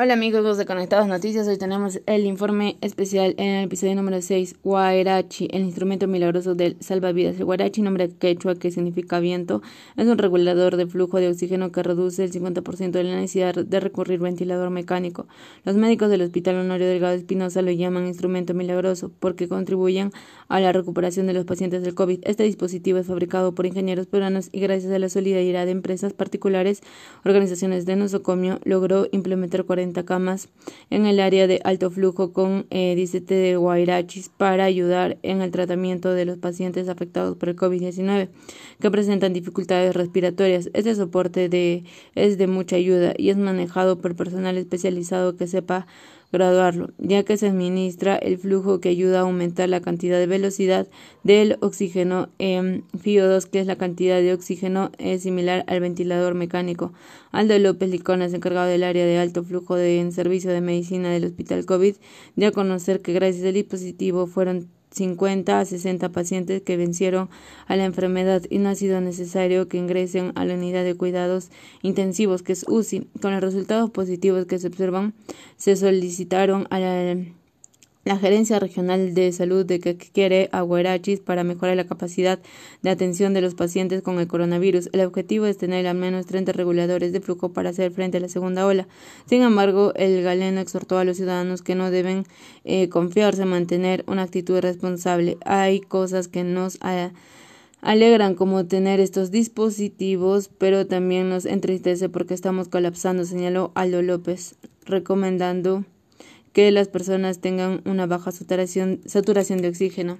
Hola amigos de Conectados Noticias, hoy tenemos el informe especial en el episodio número 6, Guarachi, el instrumento milagroso del salvavidas. El guarachi, nombre quechua que significa viento, es un regulador de flujo de oxígeno que reduce el 50% de la necesidad de recurrir ventilador mecánico. Los médicos del Hospital Honorio Delgado Espinosa lo llaman instrumento milagroso porque contribuyen a la recuperación de los pacientes del COVID. Este dispositivo es fabricado por ingenieros peruanos y gracias a la solidaridad de empresas particulares, organizaciones de nosocomio, logró implementar 40 en el área de alto flujo con eh, 17 de guairachis para ayudar en el tratamiento de los pacientes afectados por el COVID-19 que presentan dificultades respiratorias. Este soporte es de mucha ayuda y es manejado por personal especializado que sepa graduarlo, ya que se administra el flujo que ayuda a aumentar la cantidad de velocidad del oxígeno en FIO2, que es la cantidad de oxígeno es similar al ventilador mecánico. Aldo López Liconas, encargado del área de alto flujo de en servicio de medicina del Hospital COVID, dio a conocer que gracias al dispositivo fueron 50 a 60 pacientes que vencieron a la enfermedad y no ha sido necesario que ingresen a la unidad de cuidados intensivos que es UCI. Con los resultados positivos que se observan, se solicitaron a la la Gerencia Regional de Salud de que quiere a para mejorar la capacidad de atención de los pacientes con el coronavirus. El objetivo es tener al menos 30 reguladores de flujo para hacer frente a la segunda ola. Sin embargo, el galeno exhortó a los ciudadanos que no deben eh, confiarse en mantener una actitud responsable. Hay cosas que nos alegran como tener estos dispositivos, pero también nos entristece porque estamos colapsando, señaló Aldo López, recomendando que las personas tengan una baja saturación, saturación de oxígeno.